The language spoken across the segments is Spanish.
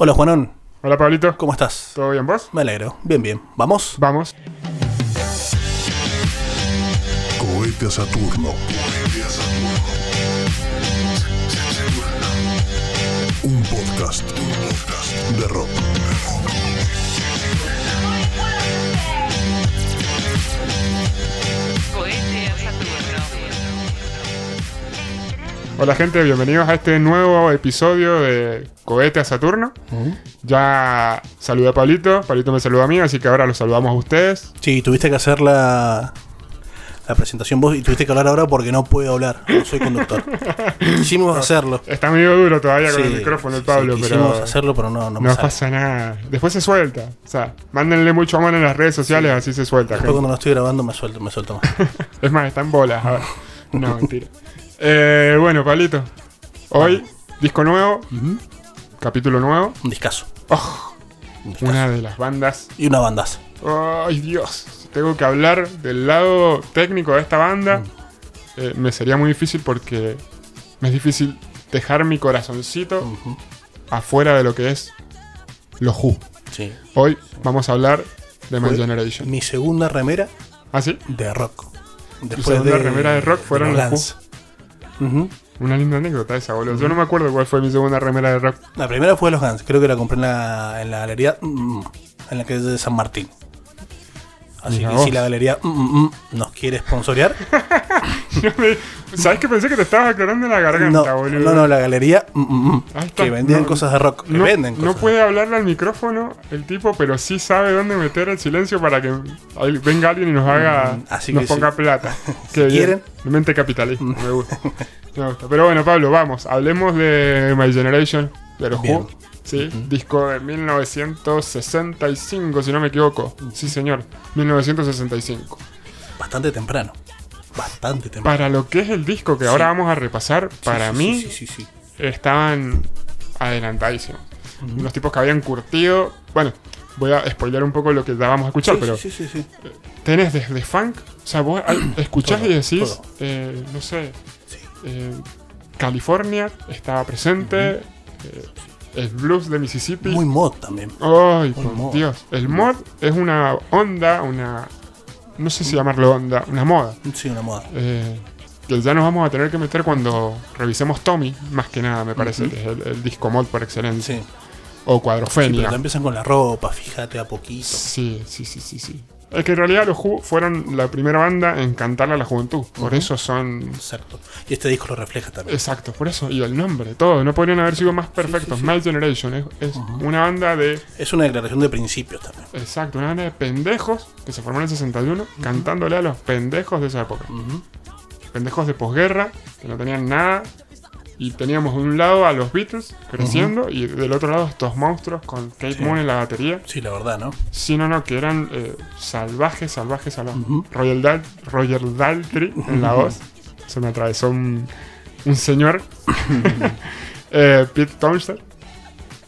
Hola Juanón, Hola Pablito, ¿cómo estás? ¿todo bien vos? Me alegro. Bien, bien. ¿Vamos? Vamos. Cohete a Saturno. Un podcast. Un podcast de rock. Cohete a Saturno. Hola gente, bienvenidos a este nuevo episodio de Cohete a Saturno. Ya saludé a Pablito, Pablito me saludó a mí, así que ahora los saludamos a ustedes. Sí, tuviste que hacer la, la presentación vos y tuviste que hablar ahora porque no puedo hablar. No soy conductor. Quisimos hacerlo. Está medio duro todavía con Sí, el micrófono el sí, Pablo, quisimos pero hacerlo, pero no, no, pasa nada. Después se suelta. O sea, mándenle mucho amor en las redes sociales, así se suelta. Después gente. cuando no estoy grabando me suelto, me suelto más. Es más, está en bolas. a ver. No, mentira. Eh, bueno, Pablito. Hoy, disco nuevo. Capítulo nuevo. Un discazo. Oh, Un discazo. una de las bandas. Y una bandaza. Ay, Dios. Tengo que hablar del lado técnico de esta banda. eh, me sería muy difícil porque me es difícil dejar mi corazoncito afuera de lo que es los Who. Sí. Hoy vamos a hablar de My Generation. Mi segunda remera ¿Ah, sí? de rock. Tu segunda remera de rock fueron los. Ujú. Una linda anécdota esa, boludo. Yo no me acuerdo cuál fue mi segunda remera de rock. La primera fue los Guns. Creo que la compré en la, en la galería mm, en la que es de San Martín. Así Mira que vos. si la galería mm, mm, mm, nos quiere sponsorear, ¿Sabes que pensé que te estabas aclarando en la garganta, no, boludo? no, no, la galería mm, mm, mm, que vendían No, cosas de rock. No, venden no cosas. puede hablarle al micrófono el tipo, pero sí sabe dónde meter el silencio para que venga alguien y nos haga, Mm, así nos que ponga sí. plata. Si bien. quieren. Mente capitalista, me gusta. Me gusta. Pero bueno, Pablo, vamos, hablemos de My Generation, de los. Who. Sí, disco de 1965, si no me equivoco. Sí, señor, 1965. Bastante temprano. Bastante temprano. Para lo que es el disco que ahora vamos a repasar, para mí estaban adelantadísimos. Unos tipos que habían curtido. Bueno, voy a spoiler un poco lo que ya vamos a escuchar, Sí, pero sí, sí, sí, sí. tenés desde funk. O sea, vos escuchás Todo, y decís, eh, no sé, eh, California estaba presente, eh, el blues de Mississippi. Muy mod también. ¡Ay, por mod. Dios! El mod es una onda, una. No sé si llamarlo onda, una moda. Sí, una moda. Eh, que ya nos vamos a tener que meter cuando revisemos Tommy, más que nada, me parece, que es el, el disco mod por excelencia. Sí. O Sí, pero Cuadrofenia. ya empiezan con la ropa, fíjate a poquito. Sí, sí, sí, sí, sí. Es que en realidad los Who fueron la primera banda en cantarle a la juventud. Por eso son. Exacto. Y este disco lo refleja también. Exacto, por eso. Y el nombre, todo. No podrían haber sido más perfectos. sí. My Generation es, es una banda de. Es una declaración de principios también. Exacto, una banda de pendejos que se formó en el 61 cantándole a los pendejos de esa época. Pendejos de posguerra que no tenían nada. Y teníamos de un lado a los Beatles creciendo y del otro lado estos monstruos con Kate Sí. Moon en la batería. Sí, la verdad, ¿no? Sí, no, no, que eran eh, salvajes, salvajes, salvajes. Roger, Dal- Roger Daltrey en la voz. Se me atravesó un, un señor. eh, Pete Townshend.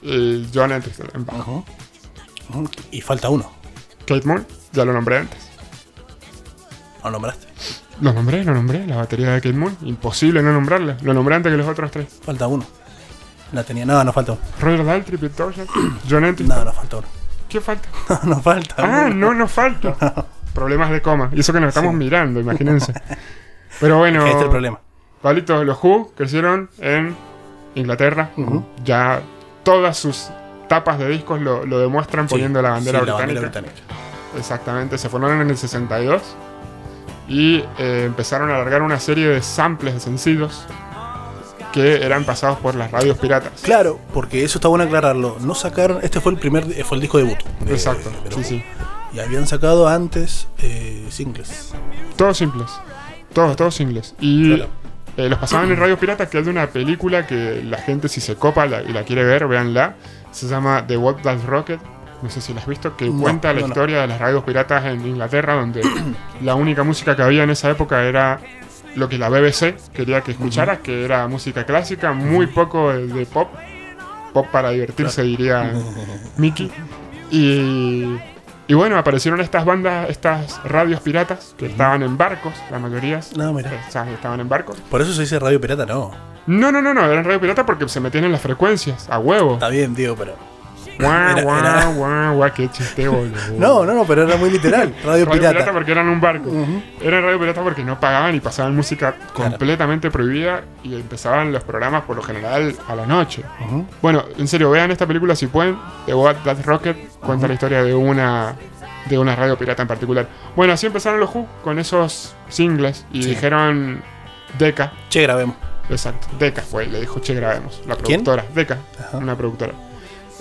Y John Entwistle en bajo. Y falta uno. Kate Moon, ya lo nombré antes. ¿Lo nombraste? Lo nombré, lo nombré, la batería de Kate Moon. Imposible no nombrarla. Lo nombré antes que los otros tres. Falta uno. La tenía. No, no falta uno. Roger Daltrey, Pete Townshend, John Entwistle. No, no falta uno. ¿Qué falta? No, no falta. Ah, uno. no, no falta. Problemas de coma. Y eso que nos estamos Sí. mirando, imagínense. Pero bueno, Este es el problema. Pablito, los Who crecieron en Inglaterra. Ya todas sus tapas de discos lo, lo demuestran Sí, poniendo la bandera sí, la británica. bandera británica. Exactamente, se formaron en el 62 y eh, empezaron a alargar una serie de samples de sencillos que eran pasados por las radios piratas. Claro, porque eso está bueno aclararlo. No sacaron. Este fue el primer. Fue el disco debut. de- Exacto, de sí, sí. Y habían sacado antes eh, singles. Todos simples. Todos, todos simples. Y Claro. eh, los pasaban en Radio Pirata, que es de una película que la gente, si se copa la- y la quiere ver, véanla. Se llama The What Does Rocket. No sé si la has visto, que No, cuenta la no, no. historia de las radios piratas en Inglaterra, donde la única música que había en esa época era lo que la BBC quería que escucharas, que era música clásica, muy poco de, pop. Pop para divertirse, diría Mickey. Y, y bueno, aparecieron estas bandas, estas radios piratas, que estaban en barcos, la mayoría. No, mira. O sea, estaban en barcos. Por eso se dice radio pirata, no. No, no, no, no, eran radio pirata porque se metían en las frecuencias, a huevo. Está bien, digo, pero. Guau, Era- guau, guau, guau, qué chiste, boludo. No, no, no, pero era muy literal. Radio, Radio pirata. pirata. porque eran un barco. Era radio pirata porque no pagaban y pasaban música completamente prohibida y empezaban los programas por lo general a la noche. Bueno, en serio, vean esta película si pueden. The What That Rocket cuenta la historia de una de una radio pirata en particular. Bueno, así empezaron los Who con esos singles y Sí. dijeron Deca, Che, grabemos. exacto, Deca fue, le dijo Che grabemos, la ¿Quién? productora, Deca, Ajá. una productora.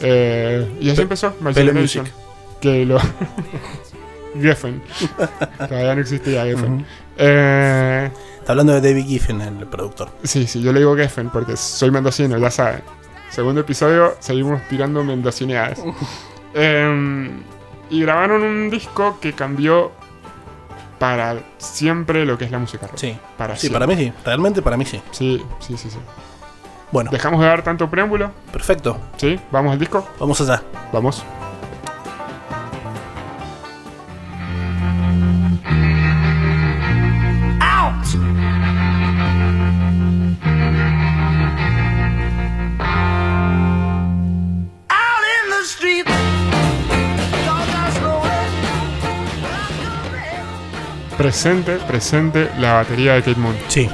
Eh, y así Pe- empezó Generation, Music. que lo Geffen. Todavía no existía Geffen. Eh, Está hablando de David Giffen, el productor. Sí, sí, yo le digo Geffen porque soy mendocino, ya saben. Segundo episodio, seguimos tirando mendocineadas. Em, y grabaron un disco que cambió para siempre lo que es la música rock. Sí. Para Sí, siempre. para mí sí. Realmente para mí sí. Sí, sí, sí, sí. Bueno, Dejamos de dar tanto preámbulo, perfecto. ¿sí? Vamos al disco, Vamos allá. vamos. Presente, presente la batería de Kate Moon. Sí.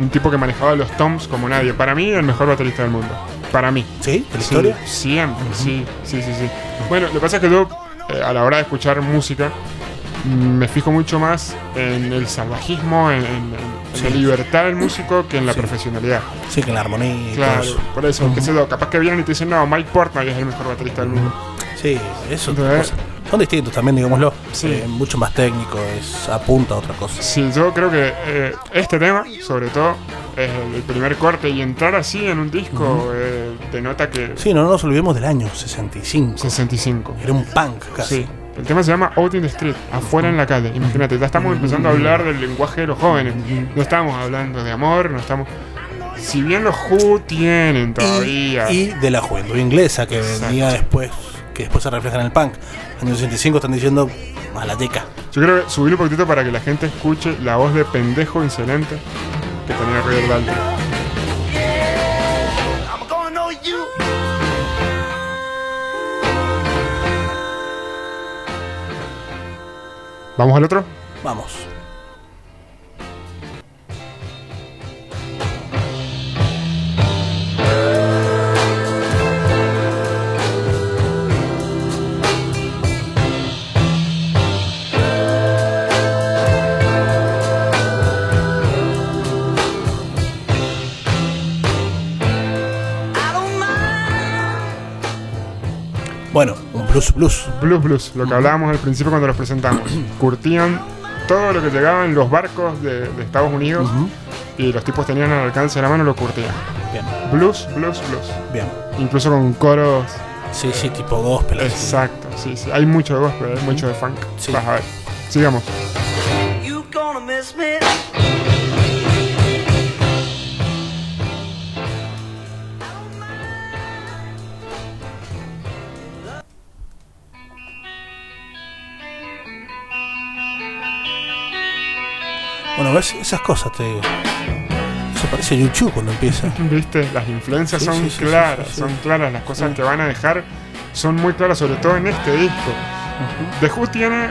Un tipo que manejaba los toms como nadie. Para mí, el mejor baterista del mundo. Para mí. ¿Sí? ¿De la Sí, historia? Siempre, sí, sí, sí, sí. Bueno, lo que pasa es que yo, eh, a la hora de escuchar música, mm, me fijo mucho más en el salvajismo, en, en- en Sí. la libertad del músico que en la Sí. profesionalidad. Sí, que en la armonía Claro, eso. por eso, qué sé yo, capaz que vienen y te dicen, no, Mike Portnoy es el mejor baterista del mundo. Sí, eso. Entonces-. Son distintos también, digámoslo. Sí. Eh, mucho más técnico, es apunta a otra cosa. Sí, yo creo que eh, este tema, sobre todo, es el primer corte y entrar así en un disco eh, denota que Sí, no nos olvidemos del año 65. 65. Era un punk casi. Sí. El tema se llama Out in the Street, afuera en la calle. Imagínate, ya estamos empezando a hablar del lenguaje de los jóvenes. No estamos hablando de amor, no estamos. Si bien los Who tienen todavía. Y, y de la juventud inglesa que Exacto. venía después, que después se refleja en el punk. En el 65 están diciendo a la teca. Yo creo que subir un poquitito para que la gente escuche la voz de pendejo insolente que tenía Roger Daltrey. ¿Vamos al otro? Vamos. Bueno, un blues blues. Blues Blues, lo que hablábamos al principio cuando los presentamos. Curtían todo lo que llegaba en los barcos de, de Estados Unidos y los tipos tenían al alcance de la mano, lo curtían. Bien, Blues, blues, blues. bien. Incluso con coros Sí, sí, tipo gospel. así. Exacto, sí, sí. Hay mucho de gospel, hay mucho de funk. Sí. Vas a ver. Sigamos. You gonna miss me. Bueno, ves esas cosas, te digo. Eso parece YouTube cuando empieza. ¿Viste? Las influencias Sí, son sí, sí, claras, son claras. Las cosas que van a dejar son muy claras, sobre todo en este disco. The Who tiene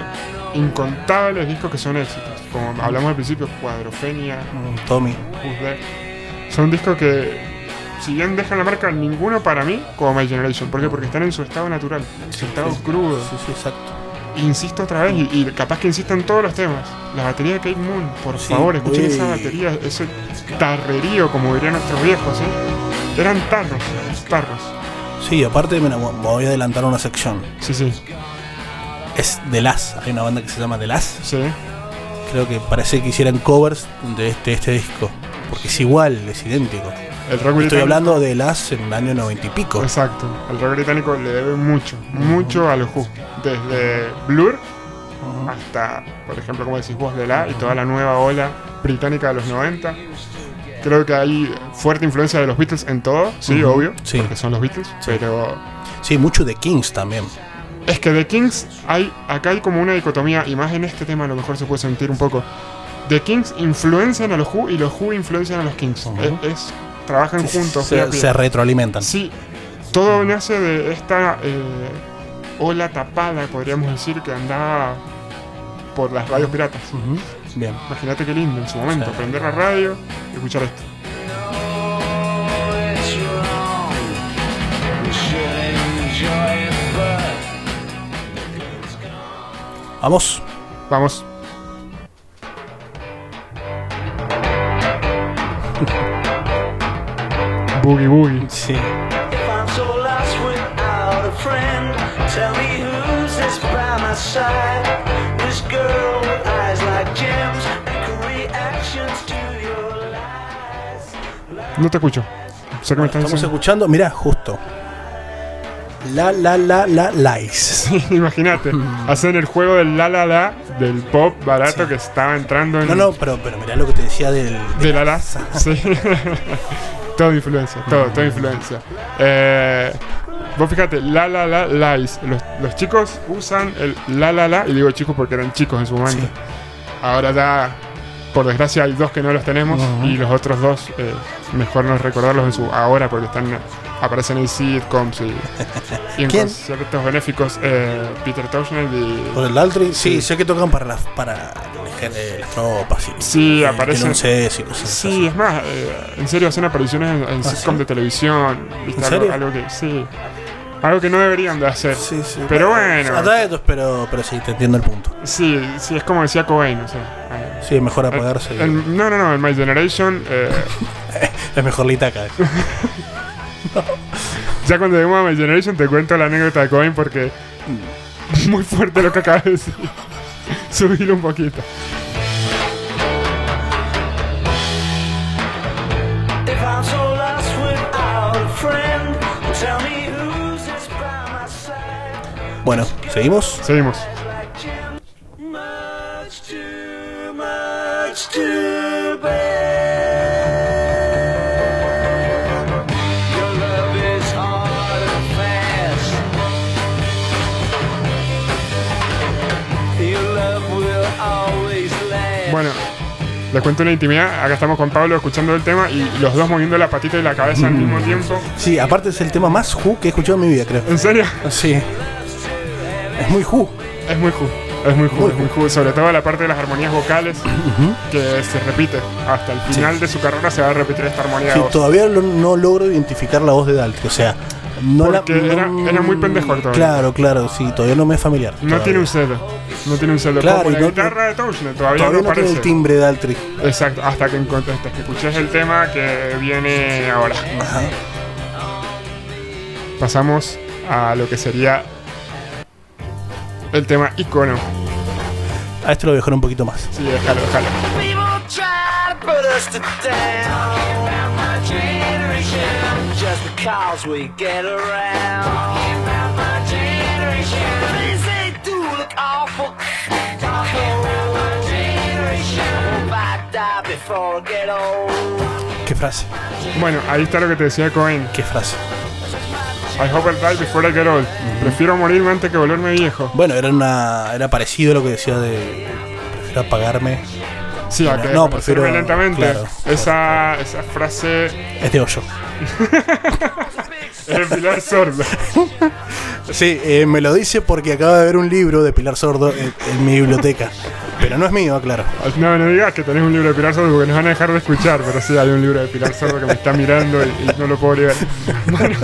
incontables discos que son éxitos. Como hablamos al principio, Cuadrofenia, Mm, Tommy. Son discos que, si bien dejan la marca, ninguno para mí como My Generation. ¿Por qué? Porque están en su estado natural, en su estado crudo. Sí, sí, exacto. Insisto otra vez, y, y capaz que insisto en todos los temas. La batería de Kate Moon, por Sí, favor, escuchen esa batería, ese tarrerío, como dirían nuestros viejos, ¿sí? Eran tarros, tarros. Sí, aparte, me voy a adelantar una sección. Sí, sí, Es The Las. Hay una banda que se llama The Las. sí. Creo que parece que hicieran covers de este, este disco. Porque es igual, es idéntico. El rock Estoy hablando de Las en el año noventa y pico. Exacto. El rock británico le debe mucho, mucho a los Who. Desde Blur hasta, por ejemplo, como decís vos, de la y toda la nueva ola británica de los 90. Creo que hay fuerte influencia de los Beatles en todo, sí, obvio, sí. porque son los Beatles, pero Sí, mucho de Kings también. es que The Kings hay acá hay como una dicotomía y más en este tema a lo mejor se puede sentir un poco. The Kings influencian a los Who y los Who influencian a los Kings. Es- trabajan juntos. Se, retroalimentan. Sí, todo nace de esta eh, ola tapada, podríamos decir, que andaba por las radios piratas. Ujú. Bien. Imagínate qué lindo en su momento, Sí. prender la radio y escuchar esto. Vamos. Vamos. To your lies. No te escucho. Sé que me estás Estamos escuchando, mirá, justo. La la la la lies. Imagínate, hacer el juego del la la la del pop barato que estaba entrando en. No, no, pero, pero mirá lo que te decía del. De la la. Sí. todo influencia, todo, todo influencia. Eh, vos fíjate, la la la lies. Los, los chicos usan el la la la, y digo chicos porque eran chicos en su momento. Sí. Ahora ya, por desgracia, hay dos que no los tenemos y los otros dos, eh, mejor no recordarlos en su ahora porque están aparecen en sitcoms y, y en benéficos. eh, Peter Townshend y ¿Por el Daltry? Sí, sé que tocan para las, para las tropas y. Sí, aparecen- Sí, es más, eh, en serio hacen apariciones en, en ¿Ah, sitcom sí? de televisión. ¿En Algo, serio? algo que sí. Algo que no deberían de hacer. Sí, sí. Pero bueno. Atrae, pero, pero sí, te entiendo el punto. Sí, sí, es como decía Cobain, o sea. eh, Sí, es mejor apagarse. y- el- no, no, no, en My Generation, eh, Es mejor la itaca. ya cuando lleguemos a My Generation te cuento la anécdota de Cobain porque muy fuerte lo que acabas de decir. Subilo un poquito. If I'm so les cuento una intimidad. Acá estamos con Pablo escuchando el tema y los dos moviendo la patita y la cabeza al mismo tiempo. Sí, aparte es el tema más Who que he escuchado en mi vida, creo. ¿En serio? Sí. Es muy Who. Es muy ju, es muy ju, Muy es muy ju. Sobre todo la parte de las armonías vocales que se repite. Hasta el final de su carrera se va a repetir esta armonía Sí, de voz. todavía no logro identificar la voz de Daltry. O sea, no. Porque era- no- era muy pendejo todavía. Claro, claro, sí, todavía no me es familiar. No todavía. tiene un celo. No tiene un celo. Claro, Como y la no- guitarra de Townshend todavía, Todavía no no tiene el timbre de Daltry. Exacto, hasta que, hasta que escuches el tema que viene ahora. Ajá. Pasamos a lo que sería el tema icono. A este lo voy a dejar un poquito más. Sí, déjalo, déjalo. People try to put us to down. My generation, just because we get around. My generation, things they do look awful. My generation, hope I die before I get old. ¿Qué frase? Bueno, ahí está lo que te decía Cohen. ¿Qué frase? I hope I die before I get old. Prefiero morirme antes que volverme viejo. Bueno, era una era parecido a lo que decía de prefiero apagarme. Sí, a que No, prefiero- lentamente. claro. esa, esa frase Es de hoyo. es Pilar Sordo. Sí, eh, me lo dice porque acaba de ver un libro de Pilar Sordo en, en mi biblioteca. Pero no es mío, claro. No, no digas que tenés un libro de Pilar Sordo porque nos van a dejar de escuchar, pero sí hay un libro de Pilar Sordo que me está mirando y, y no lo puedo liberar. Bueno.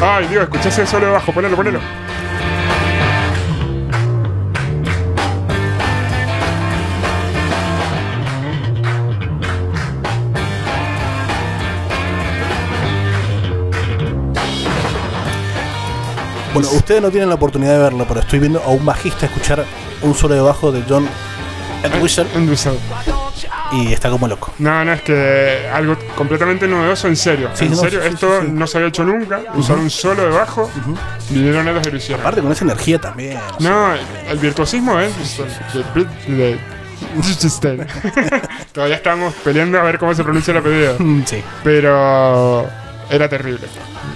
Ay, Dios, escuchás el solo de bajo, ponelo, ponelo. Bueno, ustedes no tienen la oportunidad de verlo, pero estoy viendo a un bajista escuchar un solo de bajo de John Entwistle Endusado. y está como loco. No, no, es que algo completamente novedoso, en serio. Sí, en no, serio, sí, esto sí, no se había hecho nunca. Usar un solo de bajo, vinieron ellos y lo hicieron. Aparte con esa energía también. No, el virtuosismo es de, de- Todavía estamos peleando a ver cómo se pronuncia el apellido. Sí. Pero era terrible.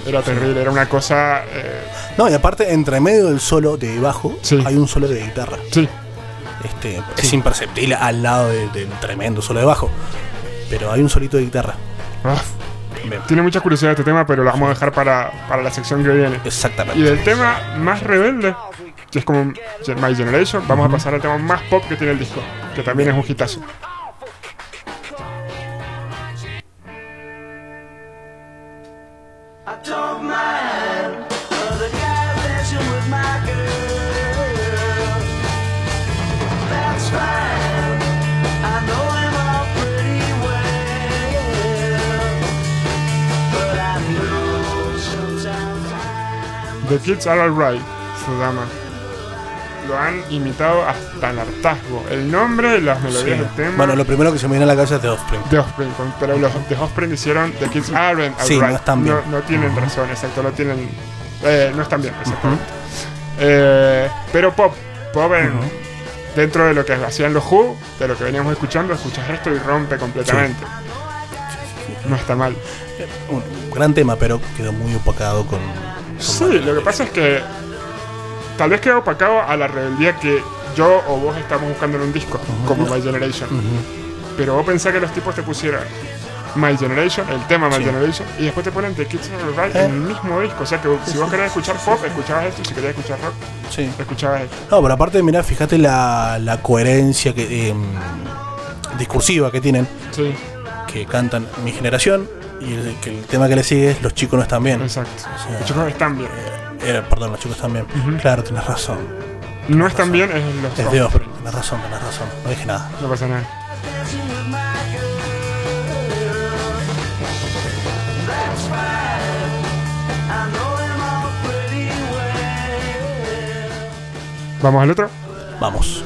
Era terrible, era una cosa. eh, No, y aparte, entre medio del solo de bajo, Sí. hay un solo de guitarra. sí, Este, Es imperceptible al lado de- del tremendo solo de bajo. Pero hay un solito de guitarra. ah. Tiene mucha curiosidad este tema, pero lo vamos a dejar para, para la sección que viene. Y Exactamente. del tema más rebelde, que es como My Generation, vamos a pasar al tema más pop que tiene el disco, que también es un hitazo. The Kids Are Alright se llama. Lo han imitado hasta el hartazgo. El nombre, las melodías del tema. Bueno, lo primero que se me viene a la cabeza es de Offspring. The Offspring, pero los The Offspring hicieron The Kids Aren't Sí, Alright. no están bien. No, no tienen razón, exacto, no tienen. eh, no están bien, exactamente. Eh, pero pop, pop en- dentro de lo que hacían los Who, de lo que veníamos escuchando, escuchas esto y rompe completamente. No está mal. Un gran tema, pero quedó muy opacado con. Sí, lo que pasa es que tal vez queda opacado a la rebeldía que yo o vos estamos buscando en un disco, como My Generation. Pero vos pensás que los tipos te pusieran My Generation, el tema My Sí. Generation, y después te ponen The Kids Are Alright Eh. en el mismo disco. O sea que si vos querés escuchar pop, escuchabas esto, si querías escuchar rock, Sí. escuchabas esto. No, pero aparte, mirá, fíjate la, la coherencia que, em, discursiva que tienen, Sí, que cantan mi generación, y el, que el tema que le sigue es Los chicos no están bien. exacto. sea, Los chicos están bien. Era, perdón, los chicos están bien. Claro, tenés razón. No están bien, es los Es Offspring, tenés razón, tenés razón. No dije nada. No pasa nada. Vamos al otro. Vamos.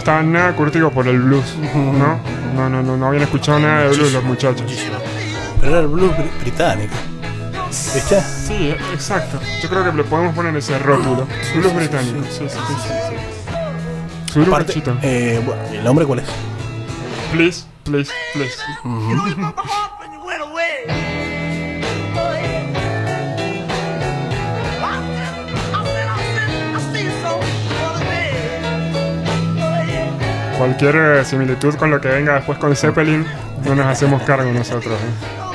Estaban nada curtidos por el blues, ¿no? No, no, no, no habían escuchado nada de blues los muchachos. Muchísimo. Pero era el blues br- británico. ¿Viste? Sí, exacto. Yo creo que le podemos poner ese rótulo. Blues británico. Sí, sí, sí. sí, Aparte, eh, bueno, ¿el nombre cuál es? Please, please, please. Cualquier similitud con lo que venga después con Zeppelin, no nos hacemos cargo nosotros. ¿eh?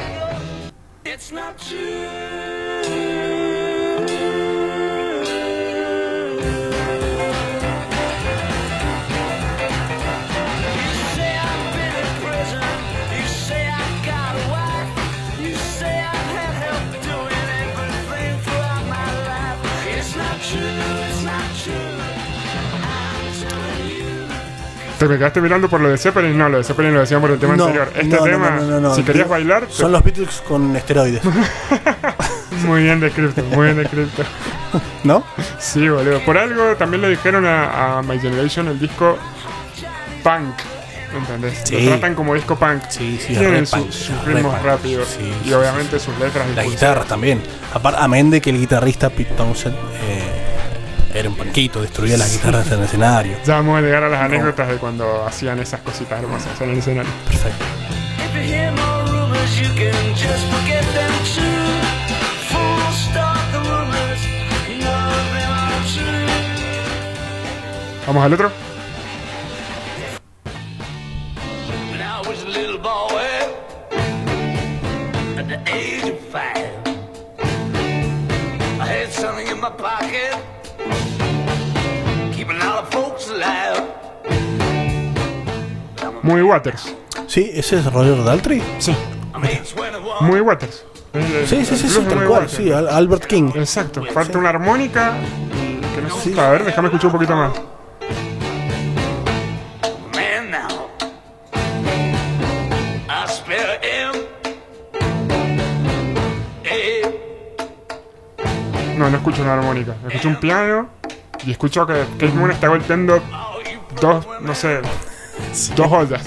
¿Te me quedaste mirando por lo de Zeppelin? No, lo de Zeppelin lo decíamos por el tema No, anterior. Este no, tema, no, si querías bailar, te- Son los Beatles con esteroides. muy bien descrito, muy bien descrito. ¿No? Sí, boludo. Por algo también le dijeron a, a My Generation el disco punk. ¿Entendés? Sí. Lo tratan como disco punk. Sí, sí, Tienen su- sus re ritmos rápidos. Sí, y obviamente sus letras. La impulsivas. guitarra también. Aparte, amén de que el guitarrista Pete Townsend eh, era un panquito, destruía las guitarras en el escenario. Ya vamos a llegar a las anécdotas de cuando hacían esas cositas hermosas en el escenario. Perfecto. If you hear Muy Waters. Sí, ese es Roger Daltrey. Sí, I made 21. muy Waters. El- el- Sí, sí, sí, el sí, tal cual. Sí, Al- Albert King. Exacto. Falta una armónica. Que no sé. A ver, déjame escuchar un poquito más. No, no escucho una armónica. Escucho un piano y escucho que Keith Moon está golpeando dos, no sé, dos ollas.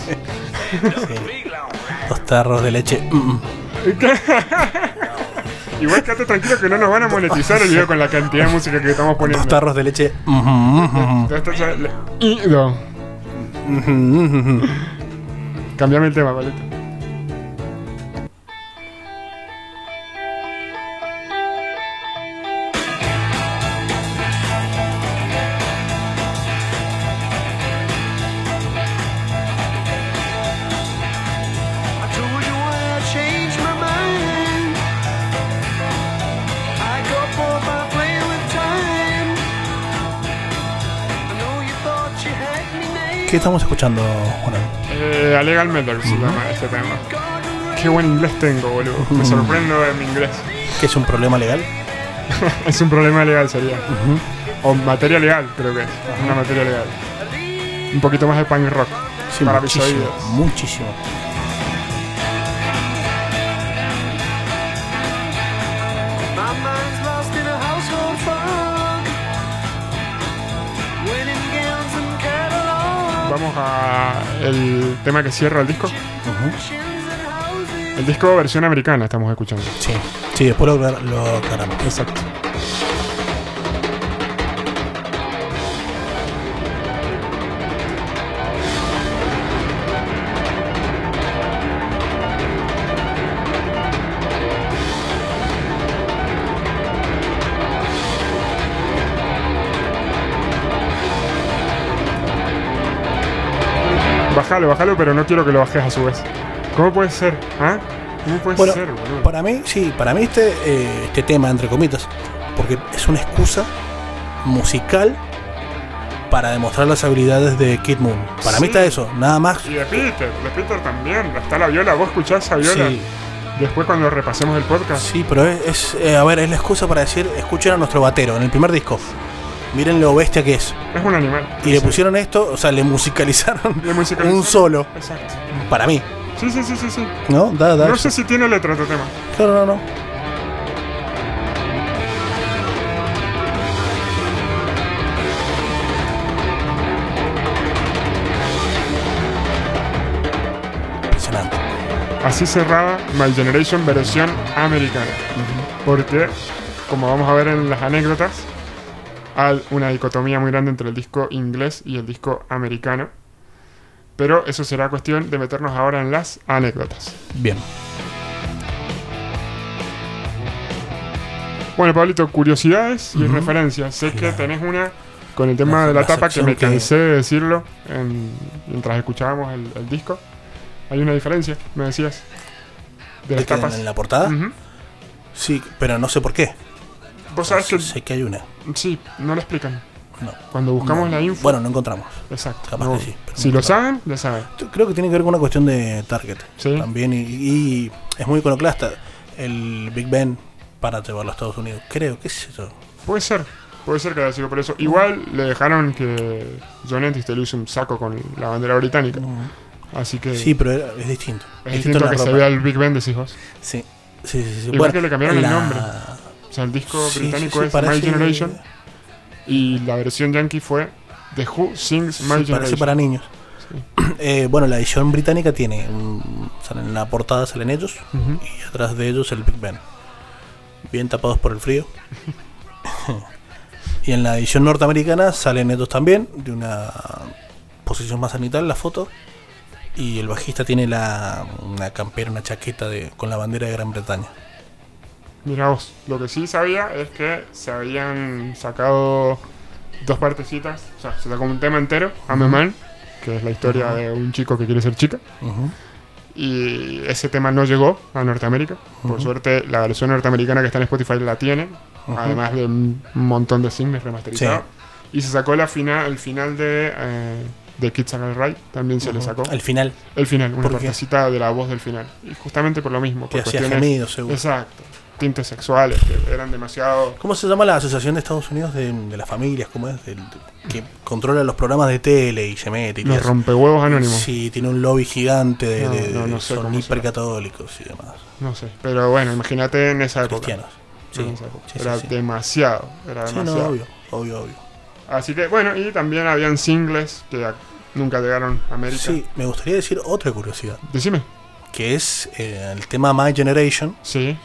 Dos tarros de leche. Mm, mm. Igual quédate tranquilo que no nos van a monetizar el video con la cantidad de música que estamos Dos poniendo. tarros de leche. Mm, mm, mm, mm. ¿Qué estamos escuchando, Juan? Eh, A Legal Murder se llama este tema. Qué buen inglés tengo, boludo. Me sorprendo de mi inglés. ¿Qué es un problema legal? Es un problema legal, sería. O materia legal, creo que es. Una materia legal. Un poquito más de punk rock. Sí, para mis muchísimo, oídos. muchísimo. El tema que cierra el disco. El disco versión americana estamos escuchando. Sí, sí, después lo. Exacto. Bájalo, bájalo, pero no quiero que lo bajes a su vez. ¿Cómo puede ser? ¿Ah? ¿Cómo puede Bueno, ser, boludo? para mí, sí, para mí este, eh, este tema, entre comitas, porque es una excusa musical para demostrar las habilidades de Kid Moon. Para Sí. mí está eso, nada más. Y de Peter, de Peter también. Está la viola, vos escuchás esa viola. Sí, Después cuando repasemos el podcast. sí, pero es, es, eh, a ver, es la excusa para decir, escuchen a nuestro batero en el primer disco. Miren lo bestia que es. Es un animal. Y le pusieron esto, o sea, le musicalizaron Le musicalizaron. un solo. Exacto. Para mí, Sí, sí, sí, sí, sí. ¿no? Da, da. No sé si tiene letra tu tema. Claro, no, no. Impresionante. Así cerraba My Generation versión americana. Porque, como vamos a ver en las anécdotas, hay una dicotomía muy grande entre el disco inglés y el disco americano. Pero eso será cuestión de meternos ahora en las anécdotas. Bien. Bueno, Pablito, curiosidades y Ujú. referencias. Sé que tenés una con el tema La- de la, la tapa que me que- cansé de decirlo en- mientras escuchábamos el, el disco. Hay una diferencia, me decías. De las ¿De qué, tapas. ¿En la portada? Ujú. Sí, pero no sé por qué. Vos sabés que. Sé que hay una. Sí, no lo explican. No. Cuando buscamos No. la info. Bueno, no encontramos. exacto. capaz no. que sí, si lo saben, lo saben. Creo que tiene que ver con una cuestión de target. Sí. También. Y, y es muy iconoclasta. El Big Ben para llevarlo a Estados Unidos. Creo, qué sé yo. Puede ser. Puede ser que haya sido por eso. Igual le dejaron que John Entis le use un saco con la bandera británica. Así que. Sí, pero era- es distinto. es distinto la que se ropa. vea el Big Ben, decís vos. Sí, sí, sí. sí. Igual que le cambiaron el la- nombre. O sea, el disco Sí, británico sí, es parece- My Generation y la versión yankee fue The Who Sings My sí, parece Generation. para niños. Eh, bueno, la edición británica tiene. un- salen en la portada salen ellos y atrás de ellos el Big Ben. Bien tapados por el frío. y en la edición norteamericana salen ellos también, de una posición más cenital la foto. Y el bajista tiene la, una campera, una chaqueta de, con la bandera de Gran Bretaña. Mira vos, lo que sí sabía es que se habían sacado dos partecitas. O sea, se sacó un tema entero, I'm a Man, que es la historia de un chico que quiere ser chica. Y ese tema no llegó a Norteamérica. Por suerte, la versión norteamericana que está en Spotify la tiene. Además de un montón de singles remasterizados. Y se sacó la final, el final de, eh, de Kids Are Right. También se le sacó. Al final, El final, una partecita de la voz del final. Y justamente por lo mismo. que Por hacía cuestiones- seguro. Exacto. Tintes sexuales que eran demasiado. ¿Cómo se llama la Asociación de Estados Unidos de, de las Familias? ¿Cómo es? Del- que controla los programas de tele y se mete y Los rompehuevos anónimos. Sí, tiene un lobby gigante de, No, de- no, sé son hipercatólicos y demás. No sé. Pero bueno, imagínate en esa época. Cristianos. Sí, sí, sí, era demasiado. Era Sí, no, demasiado. obvio, obvio, obvio. Así que bueno, y también habían singles que nunca llegaron a América. Sí, me gustaría decir otra curiosidad, Decime. que es eh, el tema My Generation Sí.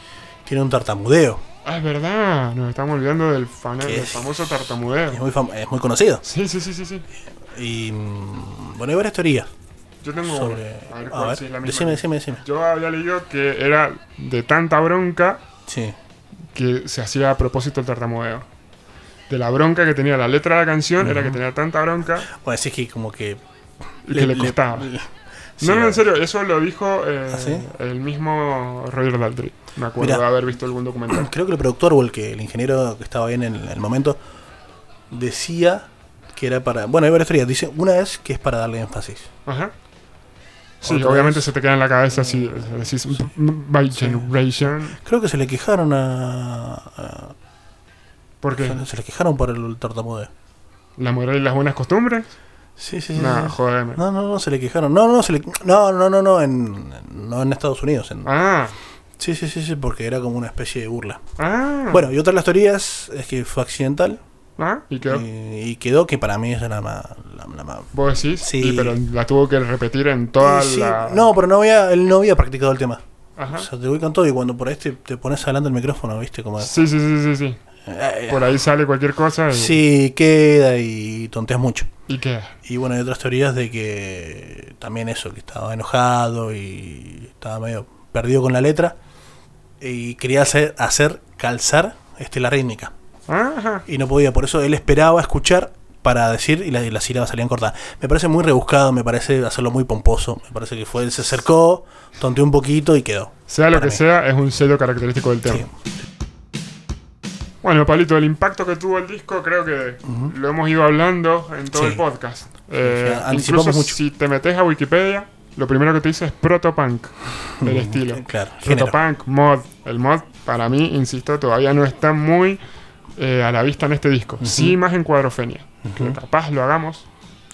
Tiene un tartamudeo. Ah, es verdad. Nos estamos olvidando del, fan- ¿Qué del es? famoso Es tartamudeo. muy, fam- es muy conocido. Sí, sí, sí, sí, sí. Y mm, bueno, hay varias teorías. Yo tengo sobre. A ver A cuál ver, si es la misma. decime, decime, decime. Yo había leído que era de tanta bronca Sí. que se hacía a propósito el tartamudeo. De la bronca que tenía la letra de la canción, era que tenía tanta bronca Bueno, sí que como que. que le, costaba. le- sí, no, no, a- en serio, eso lo dijo eh, ¿Ah, el mismo Roger Daltrey. Me acuerdo de haber visto algún documental. Creo que el productor o el que el ingeniero que estaba ahí en el, en el momento decía que era para. Bueno, hay varias teorías. Dice, una es que es para darle énfasis. Ajá. Sí, Otra obviamente vez. se te queda en la cabeza así, decís, by generation. Creo que se le quejaron a. a- Porque se, se le quejaron por el tartamudeo. la moral y las buenas costumbres. Sí, sí, sí. Sí. jodeme. No, no, no, se le quejaron. No, no, se le, no, no, no, no, en, no en Estados Unidos. En, Ah, Sí, sí, sí, sí, porque era como una especie de burla. ah. Bueno, y otra de las teorías es que fue accidental Ah, y quedó. y, y quedó que para mí es la más... La, la más- ¿Vos decís? Sí. Sí, pero la tuvo que repetir en toda sí, la. No, pero no había, él no había practicado el tema. Ajá. O sea, te ubican todo y cuando por ahí te, te pones adelante el micrófono, ¿viste? Como... Sí, sí, sí, sí, sí. eh, Por ahí sale cualquier cosa y, sí, queda y tonteas mucho. y queda. Y bueno, hay otras teorías de que también eso, que estaba enojado y estaba medio perdido con la letra y quería hacer, hacer calzar este, la rítmica. Ajá. Y no podía, por eso él esperaba escuchar para decir y, la- y las sílabas salían cortadas. Me parece muy rebuscado, me parece hacerlo muy pomposo. Me parece que fue, él se acercó, tonteó un poquito y quedó. Sea lo que mí. sea, es un sello característico del tema. Sí. Bueno, Palito, el impacto que tuvo el disco creo que lo hemos ido hablando en todo Sí. el podcast. Eh, incluso mucho. si te metes a Wikipedia, lo primero que te dice es protopunk, el estilo. Claro. Protopunk, mod. El mod, para mí, insisto, todavía no está muy eh, a la vista en este disco. Sí, más en Cuadrofenia. Que capaz lo hagamos.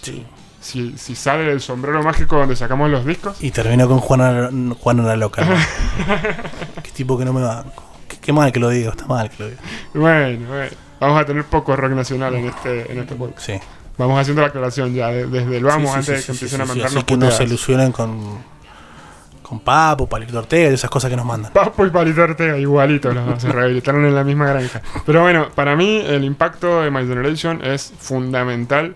Sí. Si, si sale del sombrero mágico donde sacamos los discos. Y terminó con Juana, Juana la loca. ¿no? Qué tipo que no me va. Qué, qué mal que lo diga, está mal que lo diga. Bueno, bueno. Vamos a tener poco rock nacional en este, en este podcast. Sí. Vamos haciendo la aclaración ya de- desde el vamos Sí, antes sí, de que empiecen a mandarnos Así que no se ilusionen con, con Papo, Palito Ortega y esas cosas que nos mandan. Papo y Palito Ortega, igualitos los dos, se rehabilitaron en la misma granja. Pero bueno, para mí el impacto de My Generation es fundamental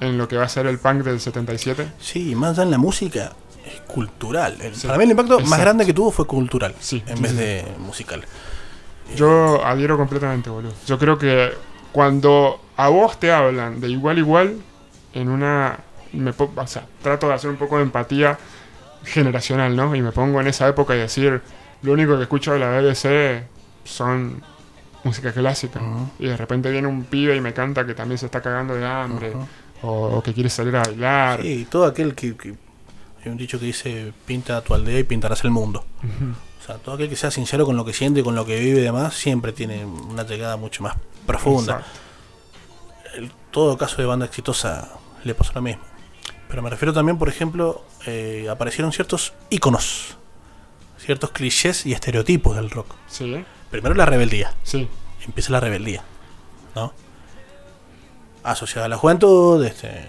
en lo que va a ser el punk del 77. Sí, más allá en la música, es cultural. El- Sí, Para mí el impacto más grande que tuvo fue cultural, Sí, en sí, vez de musical. Yo adhiero completamente, boludo. Yo creo que cuando a vos te hablan de igual igual, en una... Me, po- o sea, trato de hacer un poco de empatía generacional, ¿no? Y me pongo en esa época y decir, lo único que escucho de la BBC son música clásica. Y de repente viene un pibe y me canta que también se está cagando de hambre. o, o que quiere salir a bailar. Sí, todo aquel que, que- Hay un dicho que dice: pinta tu aldea y pintarás el mundo. O sea, todo aquel que sea sincero con lo que siente, con lo que vive y demás, siempre tiene una llegada mucho más profunda. El- todo caso de banda exitosa le pasó lo mismo. Pero me refiero también, por ejemplo, eh, aparecieron ciertos íconos, ciertos clichés y estereotipos del rock. Sí, Primero la rebeldía, sí. empieza la rebeldía, ¿no? Asociada a la juventud, este,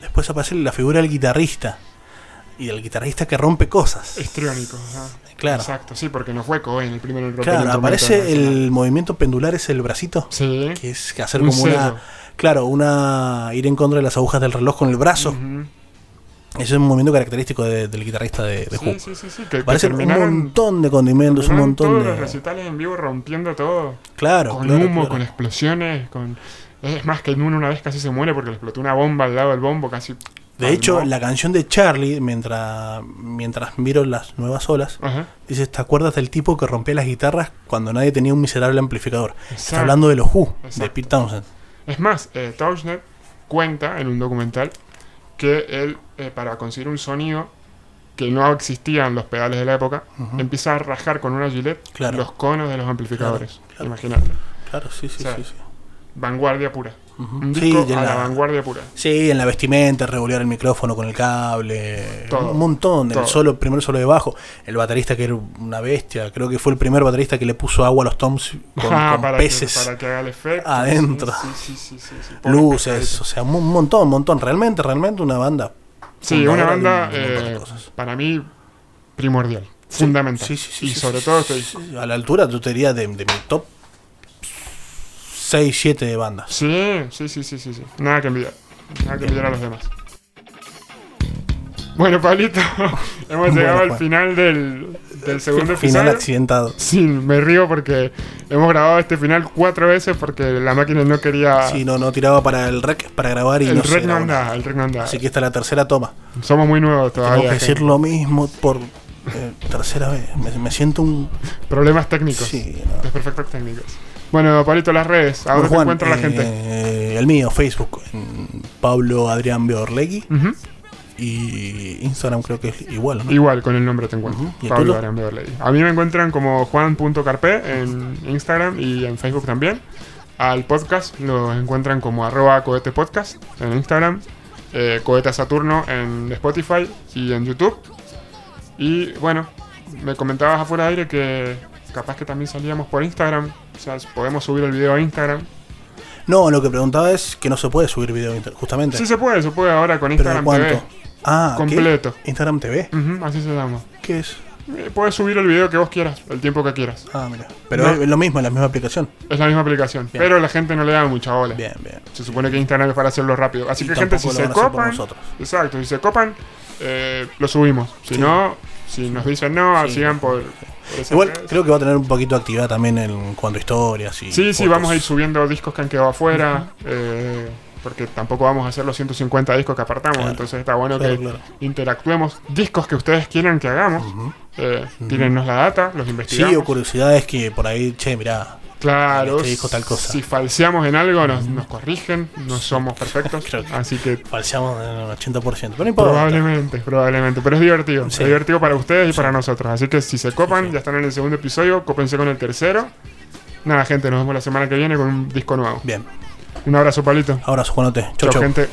después aparece la figura del guitarrista y del guitarrista que rompe cosas. Histriónico. ajá. Claro. Exacto, sí, porque no fue Cohen el primero en Claro, aparece el movimiento pendular, es el bracito, Sí. que es hacer Un como una, claro, una ir en contra de las agujas del reloj con el brazo. Ujú. Ese es un movimiento característico de- del guitarrista de, de Sí, Who. sí, sí, sí, que, que un montón de condimentos, un montón todos de. los recitales en vivo rompiendo todo. Claro, con claro, humo, claro. con explosiones, con... Es más, que en uno una vez casi se muere porque le explotó una bomba al lado del bombo, casi... De hecho, palmó. la canción de Charlie, mientras, mientras miro las nuevas olas, Ajá. dice: ¿Te acuerdas del tipo que rompía las guitarras cuando nadie tenía un miserable amplificador? Está hablando de los Who, de. Pete Townsend. Es más, eh, Townshend cuenta en un documental que él, eh, para conseguir un sonido que no existían los pedales de la época, empieza a rajar con una gilet Claro. los conos de los amplificadores. claro. Imagínate. Claro, sí, sí, O sea, sí. sí. Vanguardia pura. Un Sí, disco a la... la- vanguardia pura. Sí, en la vestimenta, revolear el micrófono con el cable, Todo, un montón, el solo, primero solo de bajo, el baterista que era una bestia, creo que fue el primer baterista que le puso agua a los toms con, Ah, con para peces, Que, para que haga el efecto. adentro. Sí, sí, sí, sí, sí. Pobre luces, o sea, un montón, un montón, realmente, realmente una banda. Sí, una banda eh, para mí primordial, fundamental. Sí, sí, sí, y sí, sobre sí, todo sí, a la altura, yo te diría, de, de mi top 6, 7 de bandas. Sí, sí, sí, sí, sí, sí. Nada que envidiar. Nada que envidiar a los demás. Bueno, Pablito, hemos Bueno, llegado al final del, del segundo Final episodio. accidentado. Sí, me río porque hemos grabado este final cuatro veces porque la máquina no quería. Sí, no, no tiraba para el rec, para grabar y el no se rec no nada. el rec no andaba. Así que esta es la tercera toma. Somos muy nuevos todavía. Tengo que decir gente. lo mismo por eh, tercera vez. Me, me siento un... Problemas técnicos. Sí, no. Desperfectos técnicos. Bueno, Pablito, las redes. ¿A dónde te Juan, encuentra la eh, gente? El mío, Facebook, en Pablo Adrián Beorlegui. Y Instagram creo que es igual, ¿no? Igual con el nombre te encuentro. Ujú. ¿Y el Pablo? Adrián Beverley. A mí me encuentran como juan.carpe en Instagram y en Facebook también. Al podcast lo encuentran como arroba cohete podcast en Instagram. Eh, Saturno en Spotify y en YouTube. Y bueno, me comentabas afuera de aire que capaz que también salíamos por Instagram. O sea, podemos subir el video a Instagram. No, lo que preguntaba es que no se puede subir video, inter- justamente. Sí se puede, se puede ahora con ¿Pero Instagram cuánto? TV. Ah, ¿qué? Completo. Instagram TV. Así se llama. ¿Qué es? Eh, Puedes subir el video que vos quieras, el tiempo que quieras. Ah, mira. Pero No. es lo mismo, es la misma aplicación. Es la misma aplicación, Bien. pero la gente no le da mucha bola. Bien, bien. Se supone que Instagram es para hacerlo rápido. Así Y que, gente, si se a copan. Exacto, si se copan, eh, lo subimos. Si Sí. no, si nos dicen no, Sí. sigan por. Igual creo que va a tener un poquito de actividad también en cuanto a historias y Sí, sí, vamos a ir subiendo discos que han quedado afuera. eh, porque tampoco vamos a hacer los 150 discos que apartamos. Claro. Entonces está bueno Claro, que claro. interactuemos. Discos que ustedes quieran que hagamos. eh, Tírennos la data, los Sí, investigamos. o curiosidades que por ahí, che, mirá. Claro, Este dijo tal cosa. si falseamos en algo nos, nos corrigen, no somos perfectos, Creo que- así que Falseamos en un 80%. Pero no importa. probablemente, probablemente, pero es divertido, Sí. es divertido para ustedes y para nosotros, así que si se copan, ya están en el segundo episodio, cópense con el tercero. Nada, gente, nos vemos la semana que viene con un disco nuevo. Bien. Un abrazo, palito. Abrazo, Juanote. Chau, Chao, chau. gente.